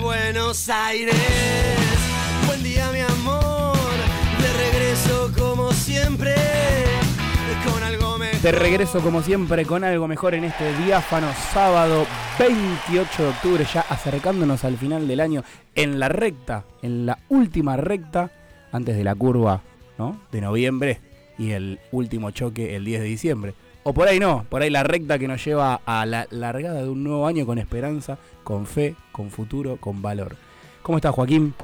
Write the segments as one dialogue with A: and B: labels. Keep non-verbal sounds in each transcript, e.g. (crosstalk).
A: Buenos Aires. Buen día, mi amor. De regreso como siempre. Con algo mejor.
B: De regreso como siempre con algo mejor en este diáfano sábado 28 de octubre, ya acercándonos al final del año en la recta, en la última recta antes de la curva ¿no? de noviembre y el último choque el 10 de diciembre. O por ahí no, por ahí la recta que nos lleva a la largada de un nuevo año con esperanza, con fe, con futuro, con valor. ¿Cómo estás Joaquín?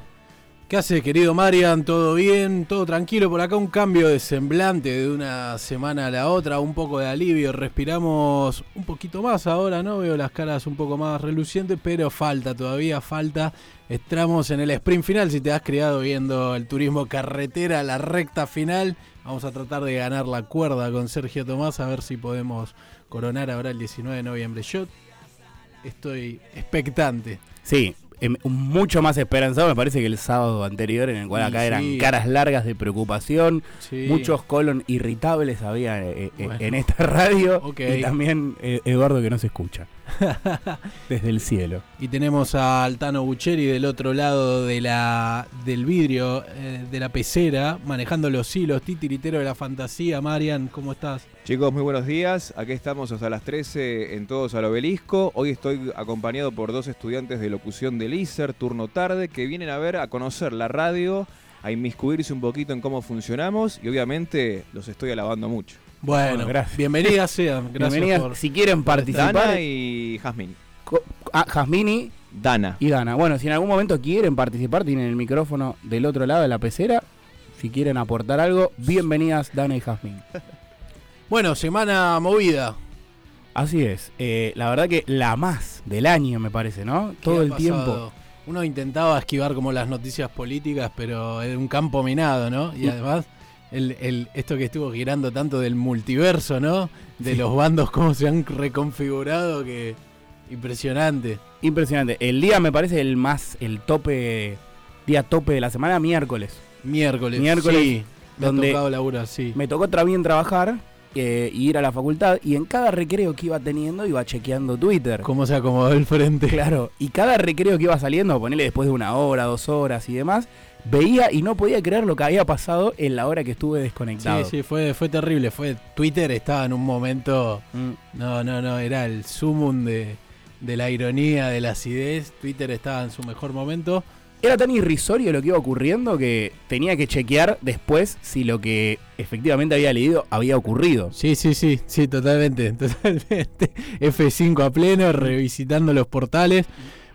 C: ¿Qué hace, querido Marian? ¿Todo bien? ¿Todo tranquilo? Por acá un cambio de semblante de una semana a la otra, un poco de alivio. Respiramos un poquito más ahora, ¿no? Veo las caras un poco más relucientes, pero falta, todavía falta. Estamos en el sprint final. Si te has criado viendo el turismo carretera, la recta final, vamos a tratar de ganar la cuerda con Sergio Tomás, a ver si podemos coronar ahora el 19 de noviembre. Yo estoy expectante.
B: Sí, Em, mucho más esperanzado me parece que el sábado anterior en el cual acá eran caras largas de preocupación, muchos colon irritables había eh, eh, en esta radio y también eh, Eduardo que no se escucha (laughs) desde el cielo.
C: Y tenemos a Altano Bucheri del otro lado de la del vidrio de la pecera manejando los hilos, titiritero de la fantasía. Marian, ¿cómo estás?
D: Chicos, muy buenos días. Aquí estamos hasta las 13 en Todos al Obelisco. Hoy estoy acompañado por dos estudiantes de locución del ISER, turno tarde, que vienen a ver, a conocer la radio, a inmiscuirse un poquito en cómo funcionamos y obviamente los estoy alabando mucho.
C: Bueno, gracias. bienvenidas (laughs) sean.
B: Gracias si quieren participar.
D: Dana y Jasmine.
B: Ah, Jasmine
D: Dana.
B: Y Dana. Bueno, si en algún momento quieren participar, tienen el micrófono del otro lado de la pecera. Si quieren aportar algo, bienvenidas Dana y Jasmine. (laughs)
C: Bueno, semana movida.
B: Así es. Eh, la verdad que la más del año, me parece, ¿no? Todo el tiempo.
C: Uno intentaba esquivar como las noticias políticas, pero en un campo minado, ¿no? Y además, el, esto que estuvo girando tanto del multiverso, ¿no? De los bandos, cómo se han reconfigurado, que impresionante.
B: Impresionante. El día me parece el más, el tope, día tope de la semana, miércoles.
C: Miércoles.
B: Miércoles. Sí.
C: Donde me sí.
B: Me tocó otra bien trabajar eh, ir a la facultad y en cada recreo que iba teniendo iba chequeando Twitter.
C: ¿Cómo se acomodó el frente?
B: Claro, y cada recreo que iba saliendo, ponerle después de una hora, dos horas y demás, veía y no podía creer lo que había pasado en la hora que estuve desconectado.
C: Sí, sí, fue, fue terrible. Fue, Twitter estaba en un momento. Mm. No, no, no, era el sumum de, de la ironía, de la acidez. Twitter estaba en su mejor momento
B: era tan irrisorio lo que iba ocurriendo que tenía que chequear después si lo que efectivamente había leído había ocurrido.
C: Sí, sí, sí, sí, totalmente, (laughs) totalmente. F5 a pleno, revisitando los portales.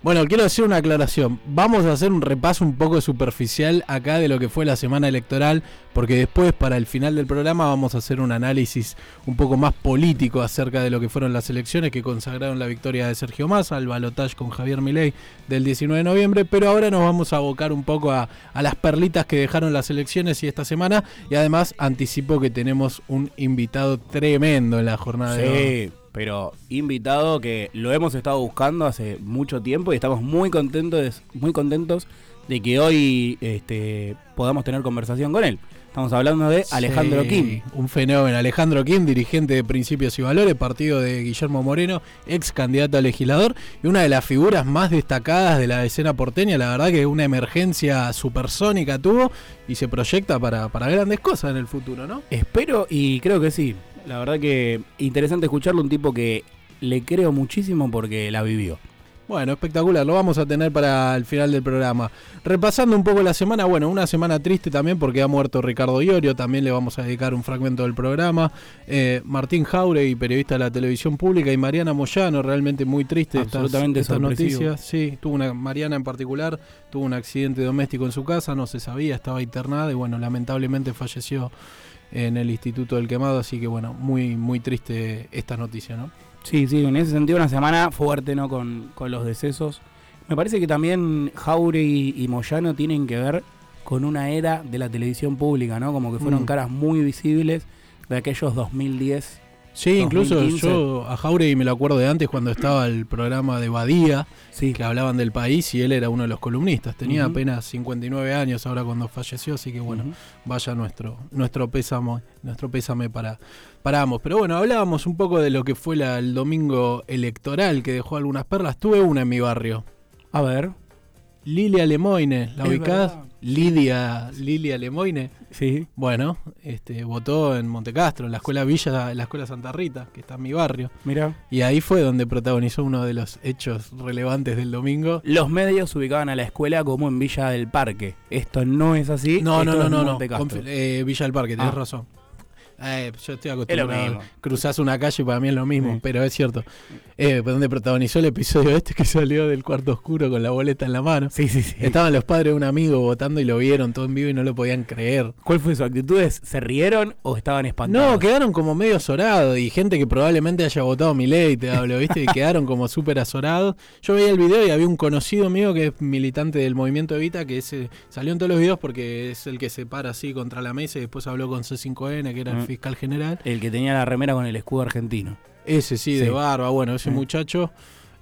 C: Bueno, quiero hacer una aclaración. Vamos a hacer un repaso un poco superficial acá de lo que fue la semana electoral, porque después para el final del programa vamos a hacer un análisis un poco más político acerca de lo que fueron las elecciones que consagraron la victoria de Sergio Massa, al balotaje con Javier Milei del 19 de noviembre, pero ahora nos vamos a abocar un poco a, a las perlitas que dejaron las elecciones y esta semana, y además anticipo que tenemos un invitado tremendo en la jornada de hoy
B: pero invitado que lo hemos estado buscando hace mucho tiempo y estamos muy contentos, muy contentos de que hoy este, podamos tener conversación con él. Estamos hablando de Alejandro Kim.
C: Un fenómeno. Alejandro Kim, dirigente de Principios y Valores, partido de Guillermo Moreno, ex candidato a legislador y una de las figuras más destacadas de la escena porteña. La verdad que una emergencia supersónica tuvo y se proyecta para, para grandes cosas en el futuro, ¿no?
B: Espero y creo que sí. La verdad que interesante escucharlo, un tipo que le creo muchísimo porque la vivió.
C: Bueno, espectacular, lo vamos a tener para el final del programa. Repasando un poco la semana, bueno, una semana triste también porque ha muerto Ricardo Iorio, también le vamos a dedicar un fragmento del programa. Eh, Martín Jauregui, periodista de la televisión pública, y Mariana Moyano, realmente muy triste
B: Absolutamente estas, noticias.
C: Sí, tuvo una, Mariana en particular, tuvo un accidente doméstico en su casa, no se sabía, estaba internada y bueno, lamentablemente falleció en el Instituto del Quemado, así que bueno, muy, muy triste esta noticia, ¿no?
B: Sí, sí, en ese sentido una semana fuerte, ¿no? Con, los decesos. Me parece que también Jauregui y, Moyano tienen que ver con una era de la televisión pública, ¿no? Como que fueron mm. caras muy visibles de aquellos 2010
C: Sí, incluso yo a Jauregui me lo acuerdo de antes cuando estaba el programa de Badía, sí. que hablaban del país y él era uno de los columnistas. Tenía apenas 59 años ahora cuando falleció, así que bueno, vaya nuestro nuestro pésame, nuestro pésame para, para ambos. Pero bueno, hablábamos un poco de lo que fue el domingo electoral que dejó algunas perlas. Tuve una en mi barrio.
B: A ver.
C: Lilia Lemoine, ¿la ubicás? Lidia, Lilia Lemoine.
B: Sí.
C: Bueno, este, votó en Montecastro, en la escuela Villa, en la escuela Santa Rita, que está en mi barrio.
B: Mira.
C: Y ahí fue donde protagonizó uno de los hechos relevantes del domingo.
B: Los medios ubicaban a la escuela como en Villa del Parque. Esto no es así.
C: No, no,
B: esto
C: no,
B: es
C: no, no. Eh, Villa del Parque, tenés
B: Ah.
C: razón. Eh, yo estoy acostumbrado. Cruzás una calle y para mí es lo mismo,
B: Sí.
C: pero es cierto. Eh, donde protagonizó el episodio este que salió del cuarto oscuro con la boleta en la mano.
B: Sí, sí, sí.
C: Estaban los padres de un amigo votando y lo vieron todo en vivo y no lo podían creer.
B: ¿Cuál fue su actitud? ¿Se rieron o estaban espantados?
C: No, quedaron como medio azorados y gente que probablemente haya votado mi ley, te hablo, ¿viste? Y quedaron como súper azorados. Yo veía el video y había un conocido mío que es militante del movimiento Evita que ese, salió en todos los videos porque es el que se para así contra la mesa y después habló con C5N, que era el
B: Mm.
C: Fiscal general.
B: El que tenía la remera con el escudo argentino.
C: Ese sí, de barba, bueno, ese
B: Mm.
C: muchacho.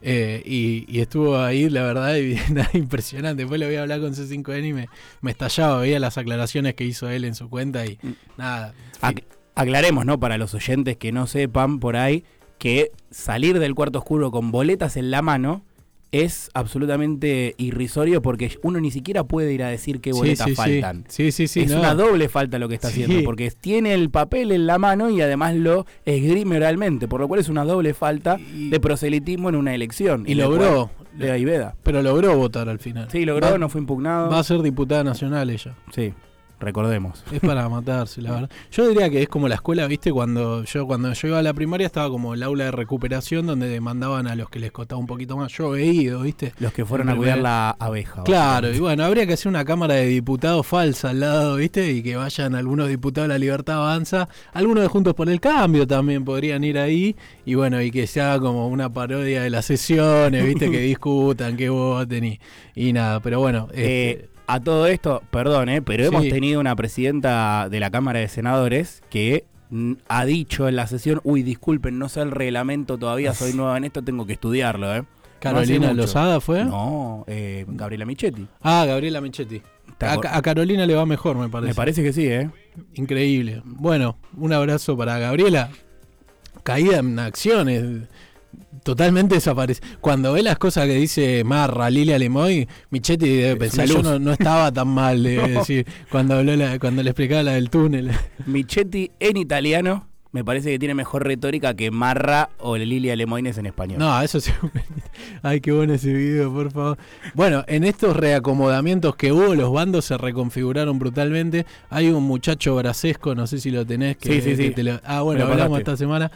C: eh, y, y estuvo ahí, la verdad, y (laughs) nada impresionante. Después le voy a hablar con C5N y me, me estallaba, veía las aclaraciones que hizo él en su cuenta y
B: Mm.
C: nada.
B: Ac- aclaremos, ¿no? Para los oyentes que no sepan por ahí, que salir del cuarto oscuro con boletas en la mano es absolutamente irrisorio porque uno ni siquiera puede ir a decir qué boletas
C: sí, sí.
B: faltan.
C: Sí, sí, sí.
B: es
C: no.
B: una doble falta lo que está haciendo, porque tiene el papel en la mano y además lo esgrime oralmente, por lo cual es una doble falta
C: Y-
B: de proselitismo en una elección.
C: Y logró,
B: cual Le da y veda.
C: pero logró votar al final.
B: Sí, logró,
C: Va,
B: no fue impugnado.
C: va a ser diputada nacional ella.
B: Sí, recordemos.
C: Es para matarse, la verdad. Yo diría que es como la escuela, ¿viste? Cuando yo cuando yo iba a la primaria estaba como el aula de recuperación donde mandaban a los que les costaba un poquito más. Yo he ido, ¿viste?
B: Los que fueron a cuidar la abeja.
C: Claro, y bueno, habría que hacer una cámara de diputados falsa al lado, ¿viste? Y que vayan algunos diputados de la Libertad Avanza, algunos de Juntos por el Cambio también podrían ir ahí, y bueno, y que se haga como una parodia de las sesiones, ¿viste? que (laughs) discutan, que voten y, y nada, pero bueno.
B: Eh,
C: este,
B: a todo esto, perdón, eh, pero
C: Sí.
B: hemos tenido una presidenta de la Cámara de Senadores que ha dicho en la sesión, uy, disculpen, no sé el reglamento todavía, soy nueva en esto, tengo que estudiarlo, ¿eh?
C: Carolina
B: mucho.
C: Lozada fue.
B: No, eh, Gabriela Michetti.
C: Ah, Gabriela Michetti.
B: ¿Te
C: A, a Carolina le va mejor, me parece.
B: Me parece que sí, ¿eh?
C: Increíble. Bueno, un abrazo para Gabriela. Caída en acciones. Totalmente desaparece. Cuando ve las cosas que dice Marra, Lilia Lemoy, Michetti debe pensar, yo no, no estaba tan mal, (laughs) debe
B: No.
C: decir, cuando, habló la- cuando le explicaba la del túnel.
B: Michetti en italiano me parece que tiene mejor retórica que Marra o Lilia Lemoines en español.
C: No, eso sí. (laughs) Ay, qué bueno ese video, por favor. Bueno, en estos reacomodamientos que hubo, los bandos se reconfiguraron brutalmente. Hay un muchacho brasesco, no sé si lo tenés, que,
B: Sí, sí, sí.
C: que te lo- Ah, bueno, hablamos esta semana.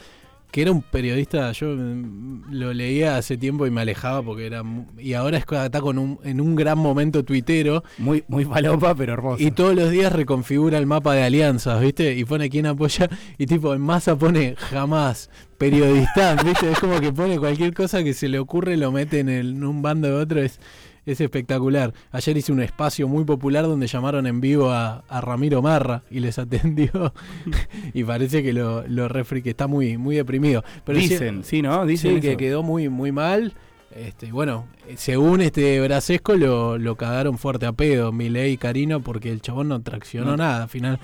C: Que era un periodista, yo mm, lo leía hace tiempo y me alejaba porque era. Y ahora es, está con un, en un gran momento tuitero
B: Muy, muy falopa, pero hermoso.
C: y todos los días reconfigura el mapa de alianzas, ¿viste? Y pone quién apoya. (laughs) Y tipo, en masa pone jamás periodista, ¿viste? Es como que pone cualquier cosa que se le ocurre, lo mete en, el- en un bando de otro. Es, es espectacular. Ayer hice un espacio muy popular donde llamaron en vivo a, a Ramiro Marra y les atendió. (laughs) y parece que lo, lo refri que está muy, muy deprimido. Pero
B: Dicen, sí, ¿no? Dicen
C: Sí, que quedó muy, muy mal. Este, bueno, según este Brasesco lo, lo cagaron fuerte a pedo, Milei y Carino, porque el chabón no traccionó
B: No.
C: nada. Al final,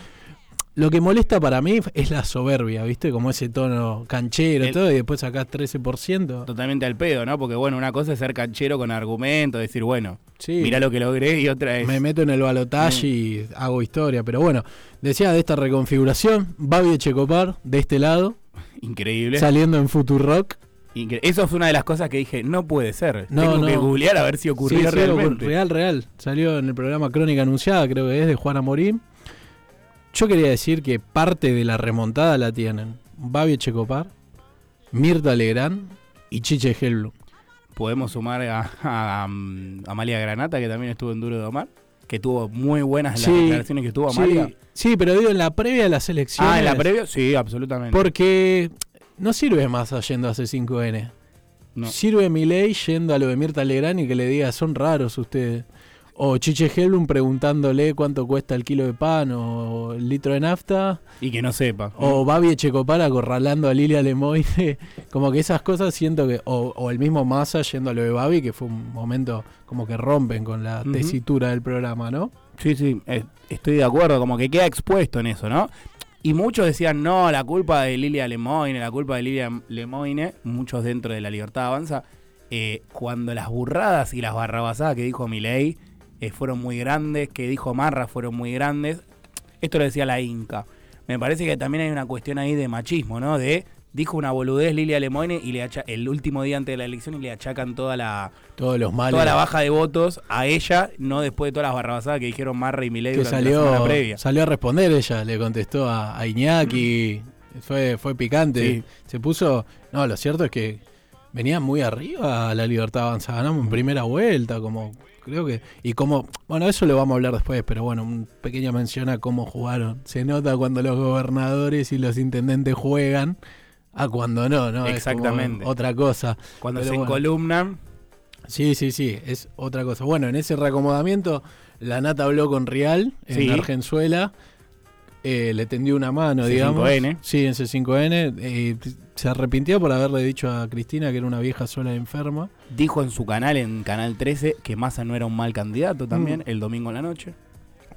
C: lo que molesta para mí es la soberbia, ¿viste? Como ese tono canchero,
B: El-
C: todo, y después sacás 13%.
B: Totalmente al pedo, ¿no? Porque bueno, una cosa es ser canchero con argumento, decir, bueno,
C: Sí.
B: mira lo que logré y otra es...
C: Me meto en el balotaje y hago historia. Pero bueno, decía de esta reconfiguración, Babi Checopar, de este lado,
B: Increíble.
C: saliendo en Futurock.
B: Incre- Eso fue una de las cosas que dije, no puede ser.
C: No,
B: Tengo que
C: no.
B: googlear a ver si ocurrió
C: Sí, sí,
B: realmente.
C: Real, real. Salió en el programa Crónica Anunciada, creo que es, de Juana Morín. Yo quería decir que parte de la remontada la tienen Babi Checopar, Mirta Legrand y Chiche Helblum.
B: Podemos sumar a, a, um, Amalia Granata, que también estuvo en Duro de Omar, que tuvo muy buenas
C: Sí,
B: las declaraciones que tuvo Amalia.
C: Sí, sí, pero digo en la previa de las elecciones.
B: ah, en la previa, sí, absolutamente.
C: Porque no sirve más yendo a C5N.
B: No.
C: Sirve mi ley yendo a lo de Mirta Legrand y que le diga, son raros ustedes. O Chiche Helblum preguntándole cuánto cuesta el kilo de pan o el litro de nafta.
B: Y que no sepa.
C: O Babi Echecopar acorralando a Lilia Lemoyne. (laughs) Como que esas cosas siento que. O, o el mismo Massa yendo a lo de Babi, que fue un momento como que rompen con la tesitura del programa, ¿no?
B: Sí, sí, eh, estoy de acuerdo, como que queda expuesto en eso, ¿no? Y muchos decían, no, la culpa de Lilia Lemoyne, la culpa de Lilia Lemoyne, muchos dentro de la Libertad Avanza. eh, cuando las burradas y las barrabasadas que dijo Milei eh, fueron muy grandes, que dijo Marra fueron muy grandes, esto lo decía la Inca. Me parece que también hay una cuestión ahí de machismo, ¿no? De dijo una boludez Lilia Lemoine y le acha- el último día antes de la elección y le achacan toda la
C: Todos los males.
B: toda la baja de votos a ella, no después de todas las barrabasadas que dijeron Marra y Milei
C: que
B: durante la semana
C: salió,
B: previa.
C: salió a responder ella, le contestó a, a Iñaki, fue, fue picante.
B: Sí.
C: Se puso. No, lo cierto es que venía muy arriba la libertad avanza. Ganamos en primera vuelta, como creo que. Y como. Bueno, eso lo vamos a hablar después, pero bueno, un pequeña mención a cómo jugaron. Se nota cuando los gobernadores y los intendentes juegan. A cuando no, ¿no? Es como
B: Exactamente.
C: otra cosa.
B: Cuando
C: Pero
B: se
C: bueno. Sí, sí, sí, es otra cosa. Bueno, en ese reacomodamiento, la Nata habló con Rial en
B: Sí.
C: Argenzuela, eh, le tendió una mano, digamos.
B: C5N.
C: Sí, en C5N. eh, se arrepintió por haberle dicho a Cristina que era una vieja sola y enferma.
B: dijo en su canal, en Canal 13, que Massa no era un mal candidato también,
C: Mm.
B: el domingo en la noche.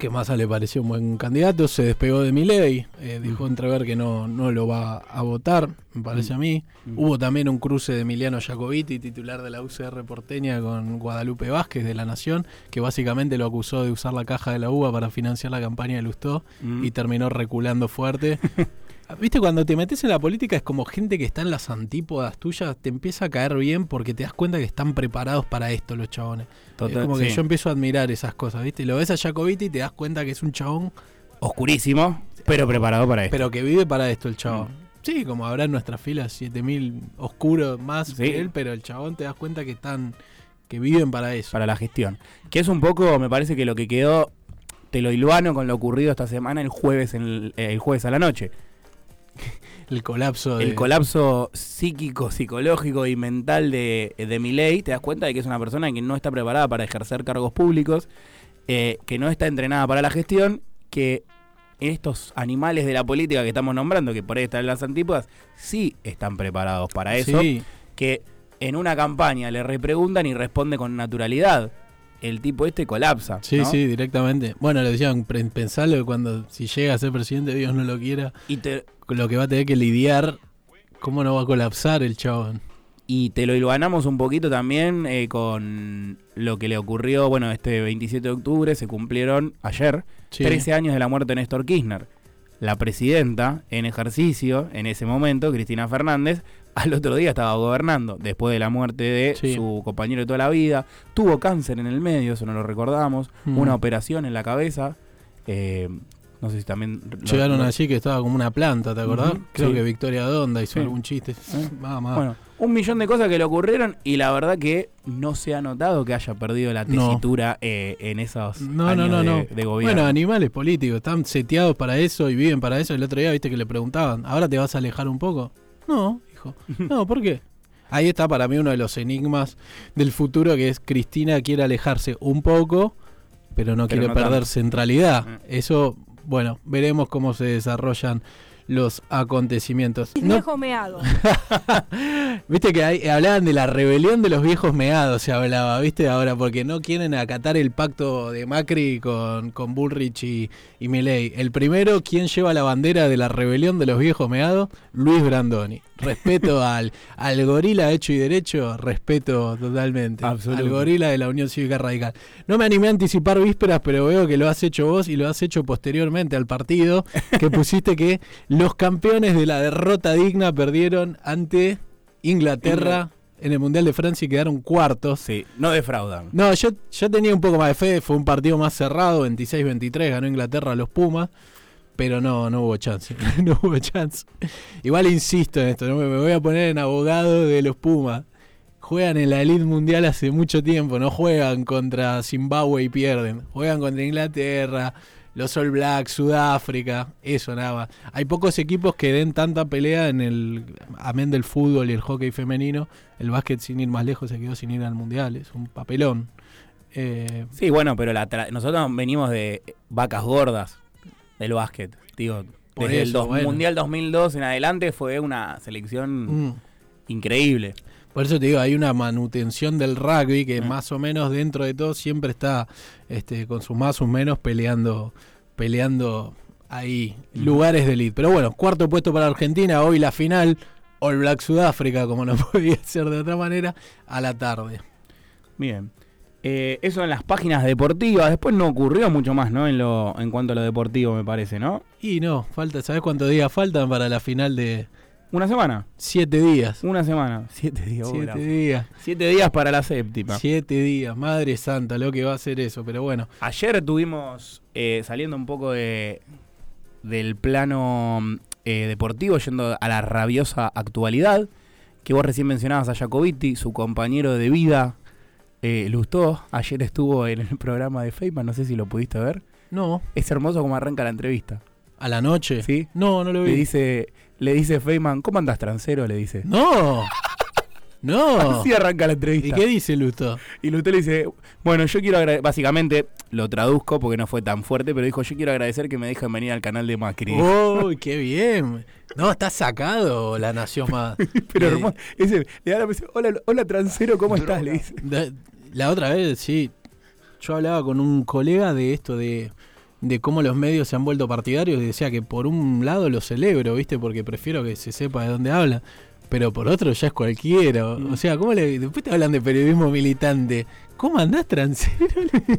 C: Que Massa le pareció un buen candidato, se despegó de Milei, eh, dijo
B: Ujú.
C: entrever que no, no lo va a votar, me parece
B: Mm.
C: a mí.
B: Mm.
C: Hubo también un cruce de Emiliano Jacobiti, titular de la UCR porteña, con Guadalupe Vázquez de La Nación, que básicamente lo acusó de usar la caja de la uva para financiar la campaña de Lustó
B: Mm.
C: y terminó reculando fuerte. (laughs) Viste, cuando te metes en la política es como gente que está en las antípodas tuyas, te empieza a caer bien porque te das cuenta que están preparados para esto los chabones.
B: Total-
C: es como que yo empiezo a admirar esas cosas, ¿viste? Lo ves a Jacobiti y te das cuenta que es un chabón,
B: Oscurísimo, pero preparado para esto.
C: pero que vive para esto el chabón.
B: Mm.
C: Sí, como habrá en nuestras filas 7000 oscuros más
B: Sí.
C: que él, pero el chabón te das cuenta que están que viven para eso.
B: para la gestión. Que es un poco, me parece que lo que quedó, te lo hilvano con lo ocurrido esta semana el jueves, en el, eh, el jueves a la noche.
C: El colapso de
B: El colapso psíquico, psicológico y mental de, de Milei, te das cuenta de que es una persona que no está preparada para ejercer cargos públicos, eh, que no está entrenada para la gestión, que estos animales de la política que estamos nombrando, que por ahí están en las antípodas, sí están preparados para eso,
C: Sí,
B: que en una campaña le repreguntan y responde con naturalidad. El tipo este colapsa.
C: sí,
B: ¿no?
C: sí, directamente. Bueno, le decían, pensalo que cuando si llega a ser presidente, Dios no lo quiera,
B: Y te,
C: lo que va a tener que lidiar, ¿cómo no va a colapsar el chabón?
B: Y te lo hilvanamos un poquito también eh, con lo que le ocurrió, bueno, este 27 de octubre se cumplieron ayer
C: Sí.
B: 13 años de la muerte de Néstor Kirchner. La presidenta en ejercicio en ese momento, Cristina Fernández, al otro día estaba gobernando después de la muerte de
C: Sí.
B: su compañero de toda la vida. Tuvo cáncer en el medio, eso no lo recordamos.
C: Mm.
B: Una operación en la cabeza. eh, no sé si también...
C: Llegaron
B: lo-
C: allí que estaba como una planta, ¿te acordás? Creo
B: sí.
C: que Victoria Donda hizo
B: Sí.
C: algún chiste.
B: ¿Eh?
C: Va.
B: Bueno, un millón de cosas que le ocurrieron y la verdad que no se ha notado que haya perdido la
C: No.
B: tesitura eh, en esos
C: No,
B: años
C: no, no,
B: de,
C: no.
B: de gobierno.
C: Bueno, animales políticos, están seteados para eso y viven para eso. El otro día viste que le preguntaban, ¿ahora te vas a alejar un poco? No, dijo. No, ¿por qué? Ahí está para mí uno de los enigmas del futuro que es Cristina quiere alejarse un poco, pero no
B: Pero
C: quiere
B: no
C: perder
B: tanto.
C: centralidad.
B: Mm.
C: Eso, bueno, veremos cómo se desarrollan los acontecimientos. No-
E: Viejo meado. (laughs)
C: Viste que hay- hablaban de la rebelión de los viejos meados, se hablaba, ¿viste? Ahora, porque no quieren acatar el pacto de Macri con, con Bullrich y, y Milei. El primero, ¿quién lleva la bandera de la rebelión de los viejos meados? Luis Brandoni. Respeto al, al gorila hecho y derecho, respeto totalmente.
B: Absoluto.
C: Al gorila de la Unión Cívica Radical. No me animé a anticipar vísperas, pero veo que lo has hecho vos y lo has hecho posteriormente al partido, que (laughs) pusiste que los campeones de la derrota digna perdieron ante Inglaterra en el Mundial de Francia y quedaron cuartos.
B: Sí, no defraudan.
C: No, yo, yo tenía un poco más de fe, fue un partido más cerrado, 26-23, ganó Inglaterra a los Pumas, pero no, no hubo chance, (laughs) no hubo chance. Igual insisto en esto, ¿no? me voy a poner en abogado de los Pumas. Juegan en la Elite Mundial hace mucho tiempo, no juegan contra Zimbabue y pierden, juegan contra Inglaterra, los All Blacks, Sudáfrica, eso nada más. Hay pocos equipos que den tanta pelea en el, amén del fútbol y el hockey femenino, el básquet sin ir más lejos se quedó sin ir al Mundial, es un papelón. Eh,
B: Sí, bueno, pero la nosotros venimos de vacas gordas del básquet. Digo,
C: Por
B: desde el
C: eso,
B: dos-
C: bueno.
B: Mundial 2002 en adelante fue una selección
C: mm.
B: increíble.
C: Por eso te digo, hay una manutención del rugby que
B: Mm.
C: más o menos dentro de todo siempre está este, con sus más o menos peleando, peleando ahí
B: Mm.
C: lugares de elite. Pero bueno, cuarto puesto para Argentina, hoy la final, All Black Sudáfrica, como no (laughs) podía ser de otra manera, a la tarde.
B: Bien. Eh, eso en las páginas deportivas. Después no ocurrió mucho más, ¿no? En, lo, en cuanto a lo deportivo, me parece, ¿no?
C: Y no, falta, ¿sabes cuántos días faltan para la final de
B: Una semana.
C: siete días?
B: Una semana. (laughs) Siete días.
C: Siete días.
B: Siete días para la séptima.
C: Siete días, madre santa, lo que va a ser eso, pero bueno.
B: Ayer tuvimos, eh, saliendo un poco de, del plano eh, deportivo, yendo a la rabiosa actualidad, que vos recién mencionabas a Jacobiti, su compañero de vida, eh, Lustó, ayer estuvo en el programa de Feynman, no sé si lo pudiste ver.
C: No,
B: Es hermoso como arranca la entrevista.
C: a la noche.
B: ¿Sí?
C: No, no lo
B: Le
C: vi.
B: dice, le dice Feynman, ¿cómo andás transero? Le dice.
C: No. No. (laughs)
B: Así arranca la
C: ¿Y
B: entrevista.
C: qué dice Lusto?
B: Y Lutó le dice, bueno, yo quiero agradecer, básicamente lo traduzco porque no fue tan fuerte, pero dijo, yo quiero agradecer que me dejan venir al canal de Macri.
C: ¡Uy, qué bien! No, está sacado la Nación Más. (laughs)
B: pero
C: Le-
B: hermoso. Ese, le da la hola, hola transero, ¿cómo estás? Le dice.
C: Da- La otra vez, sí. Yo hablaba con un colega de esto de, de cómo los medios se han vuelto partidarios y decía que por un lado lo celebro, ¿viste? Porque prefiero que se sepa de dónde habla. Pero por otro ya es cualquiera. O o sea, ¿cómo le, después te hablan de periodismo militante. ¿Cómo andás transero?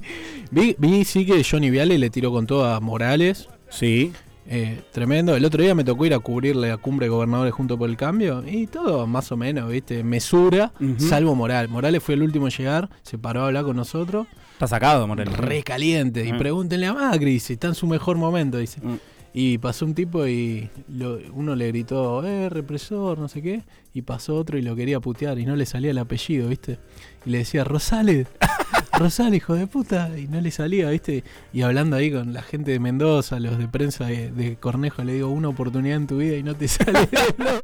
C: (laughs) vi, vi sí que Johnny Viale le tiró con todo a Morales.
B: Sí.
C: Eh, tremendo. El otro día me tocó ir a cubrirle la cumbre de gobernadores junto por el cambio y todo más o menos, ¿viste? Mesura,
B: Ujú.
C: salvo Morales. Morales fue el último en llegar, se paró a hablar con nosotros,
B: Está sacado, Moreno.
C: re caliente. Y
B: Mm.
C: pregúntenle a Macri si está en su mejor momento, dice.
B: Mm.
C: Y pasó un tipo y lo- uno le gritó, eh, represor, no sé qué. Y pasó otro y lo quería putear y no le salía el apellido, ¿viste? Y le decía, Rosales, (laughs) Rosales, hijo de puta. Y no le salía, ¿viste? Y hablando ahí con la gente de Mendoza, los de prensa de, de Cornejo, le digo, una oportunidad en tu vida y no te (laughs) sale. No.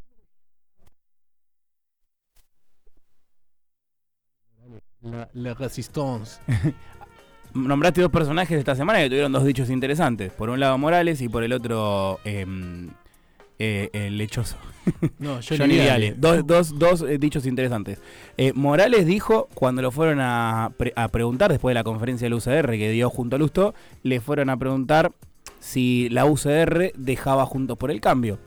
C: La, la resistance. (laughs)
B: Nombraste dos personajes esta semana que tuvieron dos dichos interesantes. Por un lado Morales y por el otro em, eh, el lechoso. (laughs)
C: No,
B: Johnny Viale. Dos, dos, dos eh, dichos interesantes. Eh, Morales dijo, cuando lo fueron a, pre- a preguntar, después de la conferencia del UCR que dio junto a Lusto, le fueron a preguntar si la UCR dejaba Juntos por el Cambio.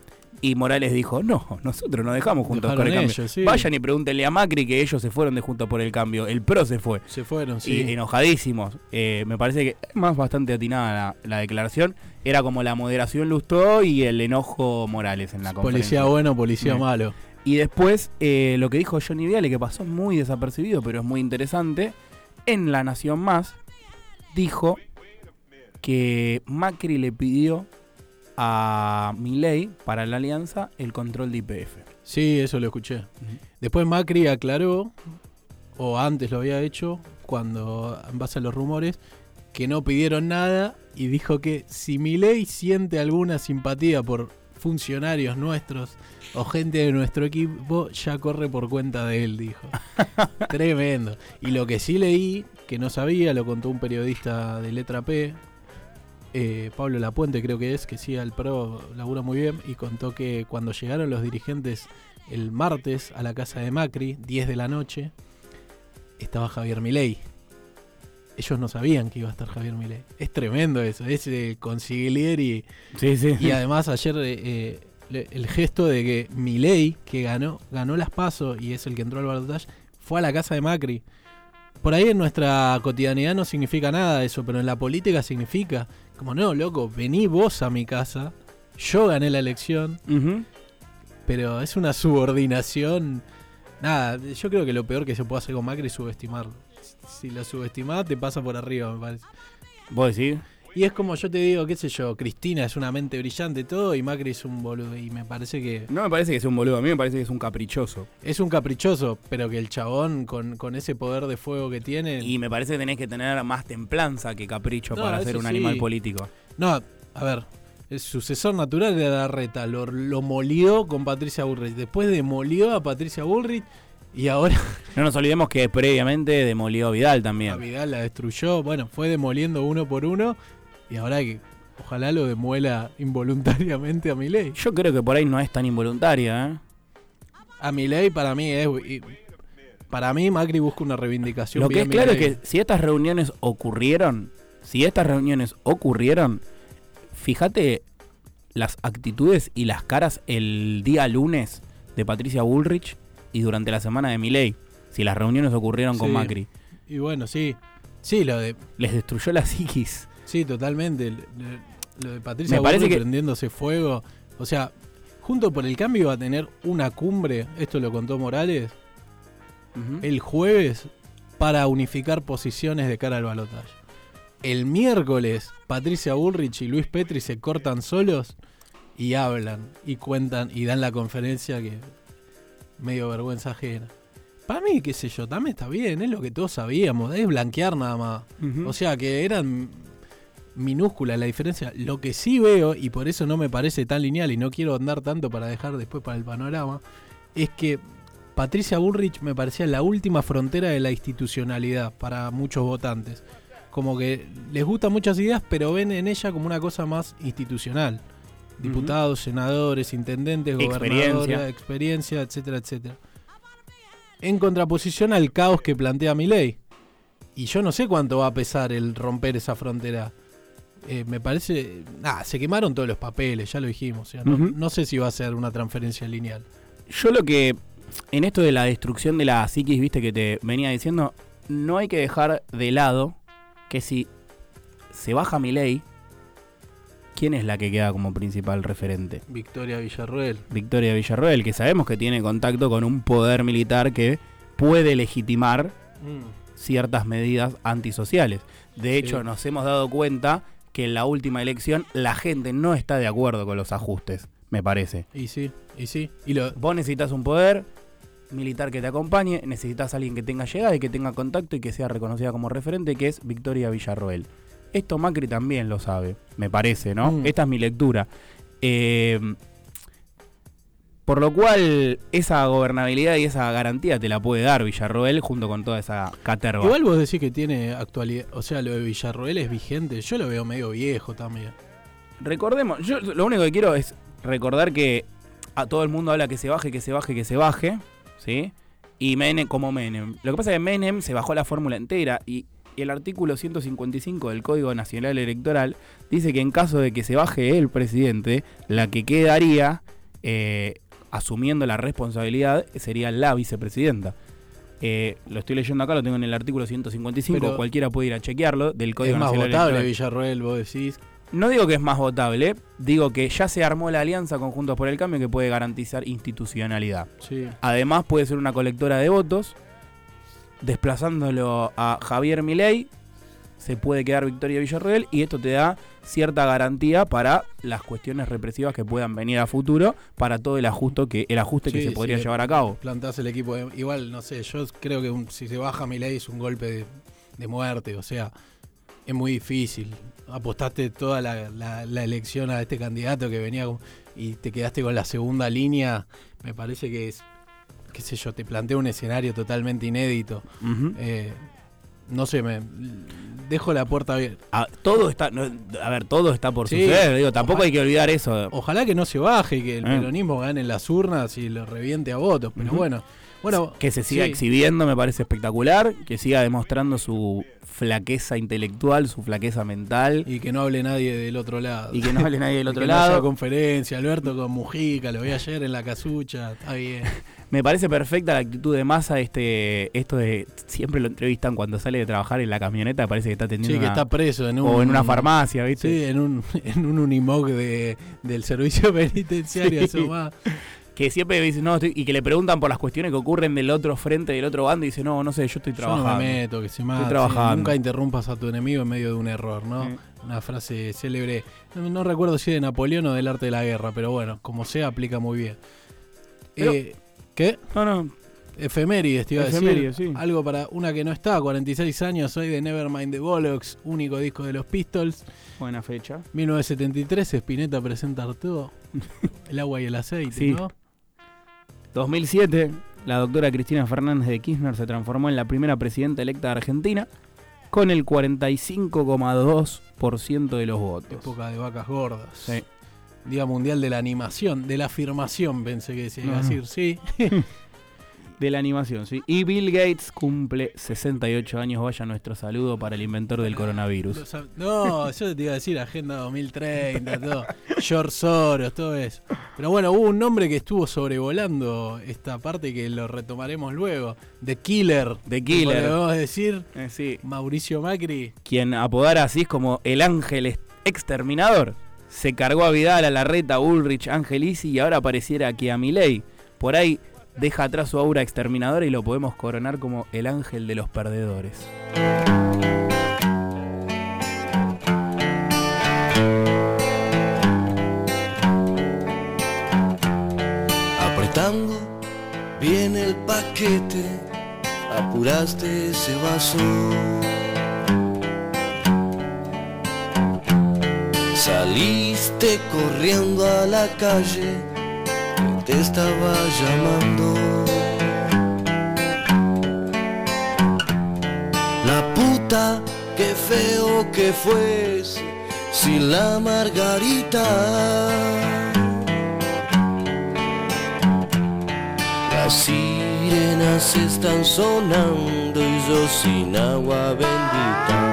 B: Y Morales dijo, no, nosotros no dejamos Juntos por el Cambio.
C: sí.
B: Vayan y pregúntenle a Macri que ellos se fueron de Juntos por el Cambio. El PRO se fue.
C: Se fueron, sí.
B: Y enojadísimos. Eh, me parece que es más bastante atinada la, la declaración. Era como la moderación Lustó y el enojo Morales en la conferencia.
C: Policía bueno, policía malo.
B: Y después eh, lo que dijo Johnny Viale, que pasó muy desapercibido, pero es muy interesante, en La Nación Más, dijo que Macri le pidió a Milei para la alianza el control de IPF.
C: Sí, eso lo escuché. Después Macri aclaró, o antes lo había hecho, cuando, en base a los rumores, que no pidieron nada y dijo que si Milei siente alguna simpatía por funcionarios nuestros o gente de nuestro equipo, ya corre por cuenta de él, dijo. (laughs) Tremendo. Y lo que sí leí, que no sabía, lo contó un periodista de Letra P, eh, Pablo Lapuente creo que es, que sí, al PRO labura muy bien, y contó que cuando llegaron los dirigentes el martes a la casa de Macri, 10 de la noche, estaba Javier Milei. Ellos no sabían que iba a estar Javier Milei. Es tremendo eso, es el consiglieri.
B: Sí, sí.
C: Y además ayer eh, eh, el gesto de que Milei, que ganó, ganó las pasos y es el que entró al balotaje, fue a la casa de Macri. Por ahí en nuestra cotidianidad no significa nada eso, pero en la política significa. Como no, loco, vení vos a mi casa, yo gané la elección, pero es una subordinación. Nada, yo creo que lo peor que se puede hacer con Macri es subestimarlo. Si lo subestimás, te pasa por arriba, me parece.
B: ¿Vos decís?
C: Y es como yo te digo, qué sé yo, Cristina es una mente brillante y todo, y Macri es un boludo. Y me parece que
B: No me parece que sea un boludo, a mí me parece que es un caprichoso.
C: es un caprichoso, pero que el chabón con, con ese poder de fuego que tiene.
B: Y me parece que tenés que tener más templanza que capricho
C: No,
B: para ser un
C: sí.
B: animal político.
C: No, a ver, el sucesor natural de Darreta lo, lo molió con Patricia Bullrich. Después demolió a Patricia Bullrich y ahora
B: No nos olvidemos que previamente demolió a Vidal (laughs)
C: a
B: también.
C: Vidal la destruyó. Bueno, fue demoliendo uno por uno y ahora que ojalá lo demuela involuntariamente a Milei.
B: Yo creo que por ahí no es tan involuntaria, ¿eh?
C: A Milei para mí es... Para mí Macri busca una reivindicación.
B: Lo que es claro es que si estas reuniones ocurrieron, si estas reuniones ocurrieron, fíjate las actitudes y las caras el día lunes de Patricia Bullrich y durante la semana de Milei. Si las reuniones ocurrieron con. Macri.
C: Y bueno, sí. Sí, lo de.
B: Les destruyó la psiquis.
C: Sí, totalmente. Lo, lo de Patricia
B: Me parece
C: Bullrich
B: que-
C: prendiéndose fuego. O sea, junto por el cambio va a tener una cumbre, esto lo contó Morales, el jueves para unificar posiciones de cara al balotaje. El miércoles, Patricia Bullrich y Luis Petri se cortan solos y hablan y cuentan y dan la conferencia que medio vergüenza ajena. Para mí, qué sé yo, también está bien, es lo que todos sabíamos, es blanquear nada más. O sea que eran minúscula la diferencia. Lo que sí veo, y por eso no me parece tan lineal y no quiero andar tanto para dejar después para el panorama, es que Patricia Bullrich me parecía la última frontera de la institucionalidad para muchos votantes. Como que les gustan muchas ideas, pero ven en ella como una cosa más institucional. Diputados, senadores, intendentes, gobernadores, experiencia, etcétera, etcétera. En contraposición al caos que plantea mi ley. Y yo no sé cuánto va a pesar el romper esa frontera. Eh, me parece. Ah, se quemaron todos los papeles, ya lo dijimos. o sea, no, no sé si va a ser una transferencia lineal.
B: Yo lo que. En esto de la destrucción de la psiquis, viste que te venía diciendo, no hay que dejar de lado que si se baja mi ley, ¿quién es la que queda como principal referente?
C: Victoria Villarroel.
B: Victoria Villarroel, que sabemos que tiene contacto con un poder militar que puede legitimar ciertas medidas antisociales. De hecho,
C: Sí.
B: nos hemos dado cuenta que en la última elección la gente no está de acuerdo con los ajustes, me parece.
C: Y sí, y sí. Y lo,
B: Vos necesitas un poder militar que te acompañe, necesitas a alguien que tenga llegada y que tenga contacto y que sea reconocida como referente, que es Victoria Villarroel. Esto Macri también lo sabe, me parece, ¿no?
C: Mm.
B: Esta es mi lectura. Eh, por lo cual, esa gobernabilidad y esa garantía te la puede dar Villarroel junto con toda esa caterva.
C: igual vos decís que tiene actualidad. O sea, lo de Villarroel es vigente. Yo lo veo medio viejo también.
B: Recordemos, yo lo único que quiero es recordar que a todo el mundo habla que se baje, que se baje, que se baje, ¿sí? Y Menem como Menem. Lo que pasa es que Menem se bajó la fórmula entera y el artículo 155 del Código Nacional Electoral dice que en caso de que se baje el presidente, la que quedaría eh, asumiendo la responsabilidad sería la vicepresidenta. Eh, lo estoy leyendo acá, lo tengo en el artículo 155,
C: Pero-
B: cualquiera puede ir a chequearlo, del Código
C: es más
B: Nacional
C: votable
B: Electoral.
C: Villarroel, vos decís.
B: No digo que es más votable, digo que ya se armó la alianza con Juntos por el Cambio que puede garantizar institucionalidad.
C: Sí.
B: Además puede ser una colectora de votos, desplazándolo a Javier Milei, se puede quedar Victoria Villarreal y esto te da cierta garantía para las cuestiones represivas que puedan venir a futuro, para todo el ajuste que, el ajuste que se podría
C: sí.
B: llevar a cabo.
C: Plantás el equipo. de- igual, no sé, yo creo que un- si se baja mi ley es un golpe de, de muerte. O sea, es muy difícil. Apostaste toda la, la- la elección a este candidato que venía y te quedaste con la segunda línea. Me parece que es, qué sé yo, te plantea un escenario totalmente inédito. Eh, no sé, me dejo la puerta abierta.
B: A, todo está, no, a ver, todo está por
C: Sí.
B: suceder, digo, tampoco
C: Ojalá-
B: hay que olvidar eso.
C: Ojalá que no se baje y que el
B: Eh.
C: peronismo gane en las urnas y lo reviente a votos. Pero bueno, bueno,
B: Que se siga
C: sí.
B: exhibiendo me parece espectacular, que siga demostrando su flaqueza intelectual, su flaqueza mental
C: Y que no hable nadie del otro lado.
B: y que no hable nadie del (laughs)
C: Y
B: otro
C: que no haya
B: lado.
C: conferencia, Alberto con Mujica, lo vi ayer en la casucha, está bien. (laughs)
B: Me parece perfecta la actitud de masa, este, esto de siempre lo entrevistan cuando sale de trabajar en la camioneta, parece que está atendiendo
C: Sí, que
B: una-
C: está preso en un...
B: o en una farmacia, ¿viste?
C: Sí, en un, (laughs) en un Unimog de, del servicio (laughs) penitenciario.
B: Sí.
C: eso va.
B: Que siempre dice, no, estoy- y que le preguntan por las cuestiones que ocurren del otro frente, del otro bando, y dice, no, no sé, yo estoy
C: Yo no
B: trabajando.
C: me meto, que se mate.
B: trabajando.
C: Nunca interrumpas a tu enemigo en medio de un error, ¿no? Una frase célebre. No, no recuerdo si de Napoleón o del arte de la guerra, pero bueno, como sea, aplica muy bien.
B: Pero-
C: Eh, ¿Qué?
B: No, no,
C: Efemérides, te iba a
B: Efemérides,
C: decir.
B: sí.
C: Algo para una que no está, 46 años, soy de Nevermind the Bollocks, único disco de los Pistols.
B: buena fecha.
C: 1973, Spinetta presenta Arturo. (laughs) El agua y el aceite,
B: Sí.
C: ¿no?
B: 2007, la doctora Cristina Fernández de Kirchner se transformó en la primera presidenta electa de Argentina con el 45,2% de los votos.
C: Época de vacas gordas.
B: Sí.
C: Día Mundial de la Animación, de la afirmación, pensé que se iba a decir, sí. (laughs)
B: De la animación, sí. Y Bill Gates cumple 68 años. Vaya nuestro saludo para el inventor del coronavirus.
C: No, yo te iba a decir Agenda 2030, todo. George Soros, todo eso. Pero bueno, hubo un nombre que estuvo sobrevolando esta parte que lo retomaremos luego. The Killer.
B: The Killer.
C: Podemos decir
B: Eh, sí.
C: Mauricio Macri.
B: Quien apodara así es como el ángel exterminador. Se cargó a Vidal, a Larreta, Ulrich, a Angelici y ahora pareciera que a Milei. Por ahí deja atrás su aura exterminadora y lo podemos coronar como el ángel de los perdedores.
A: Apretando bien el paquete, apuraste ese vaso. Saliste corriendo a la calle, te estaba llamando. La puta, qué feo que fuese sin la margarita. Las sirenas están sonando y yo sin agua bendita.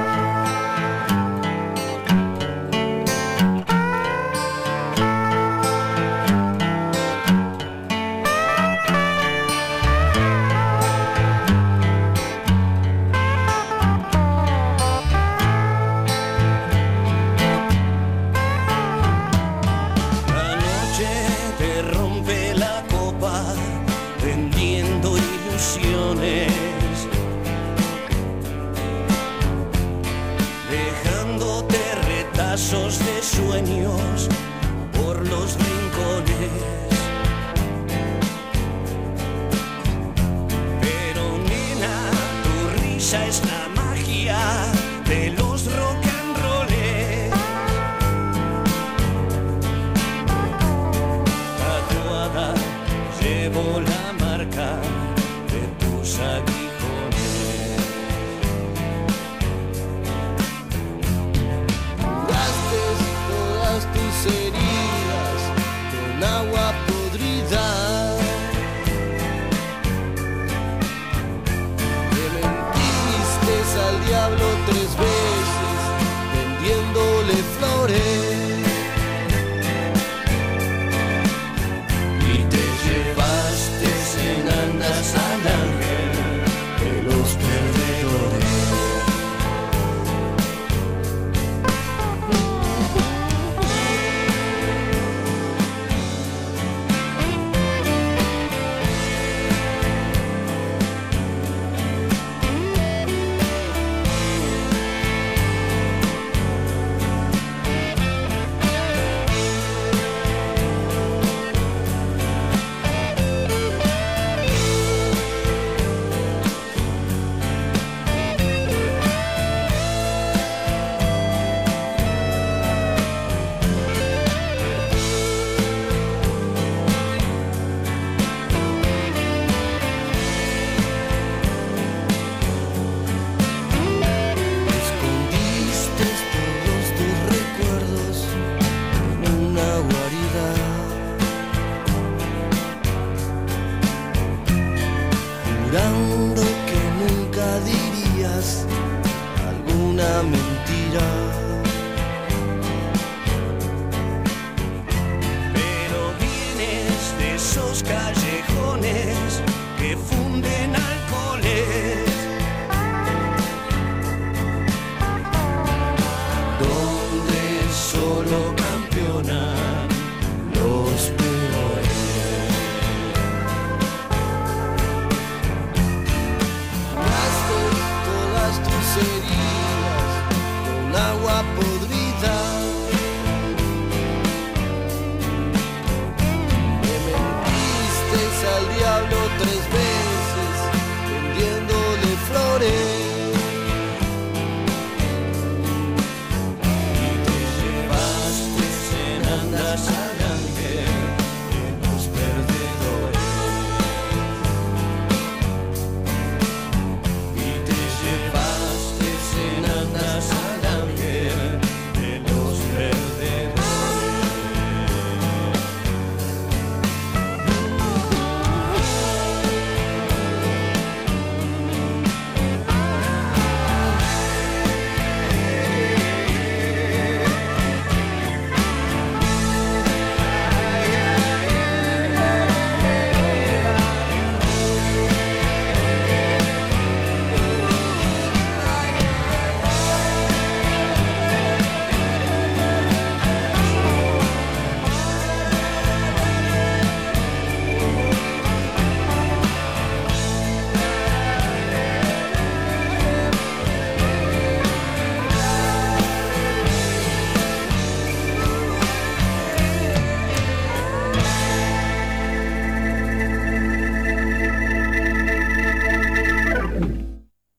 A: que funden a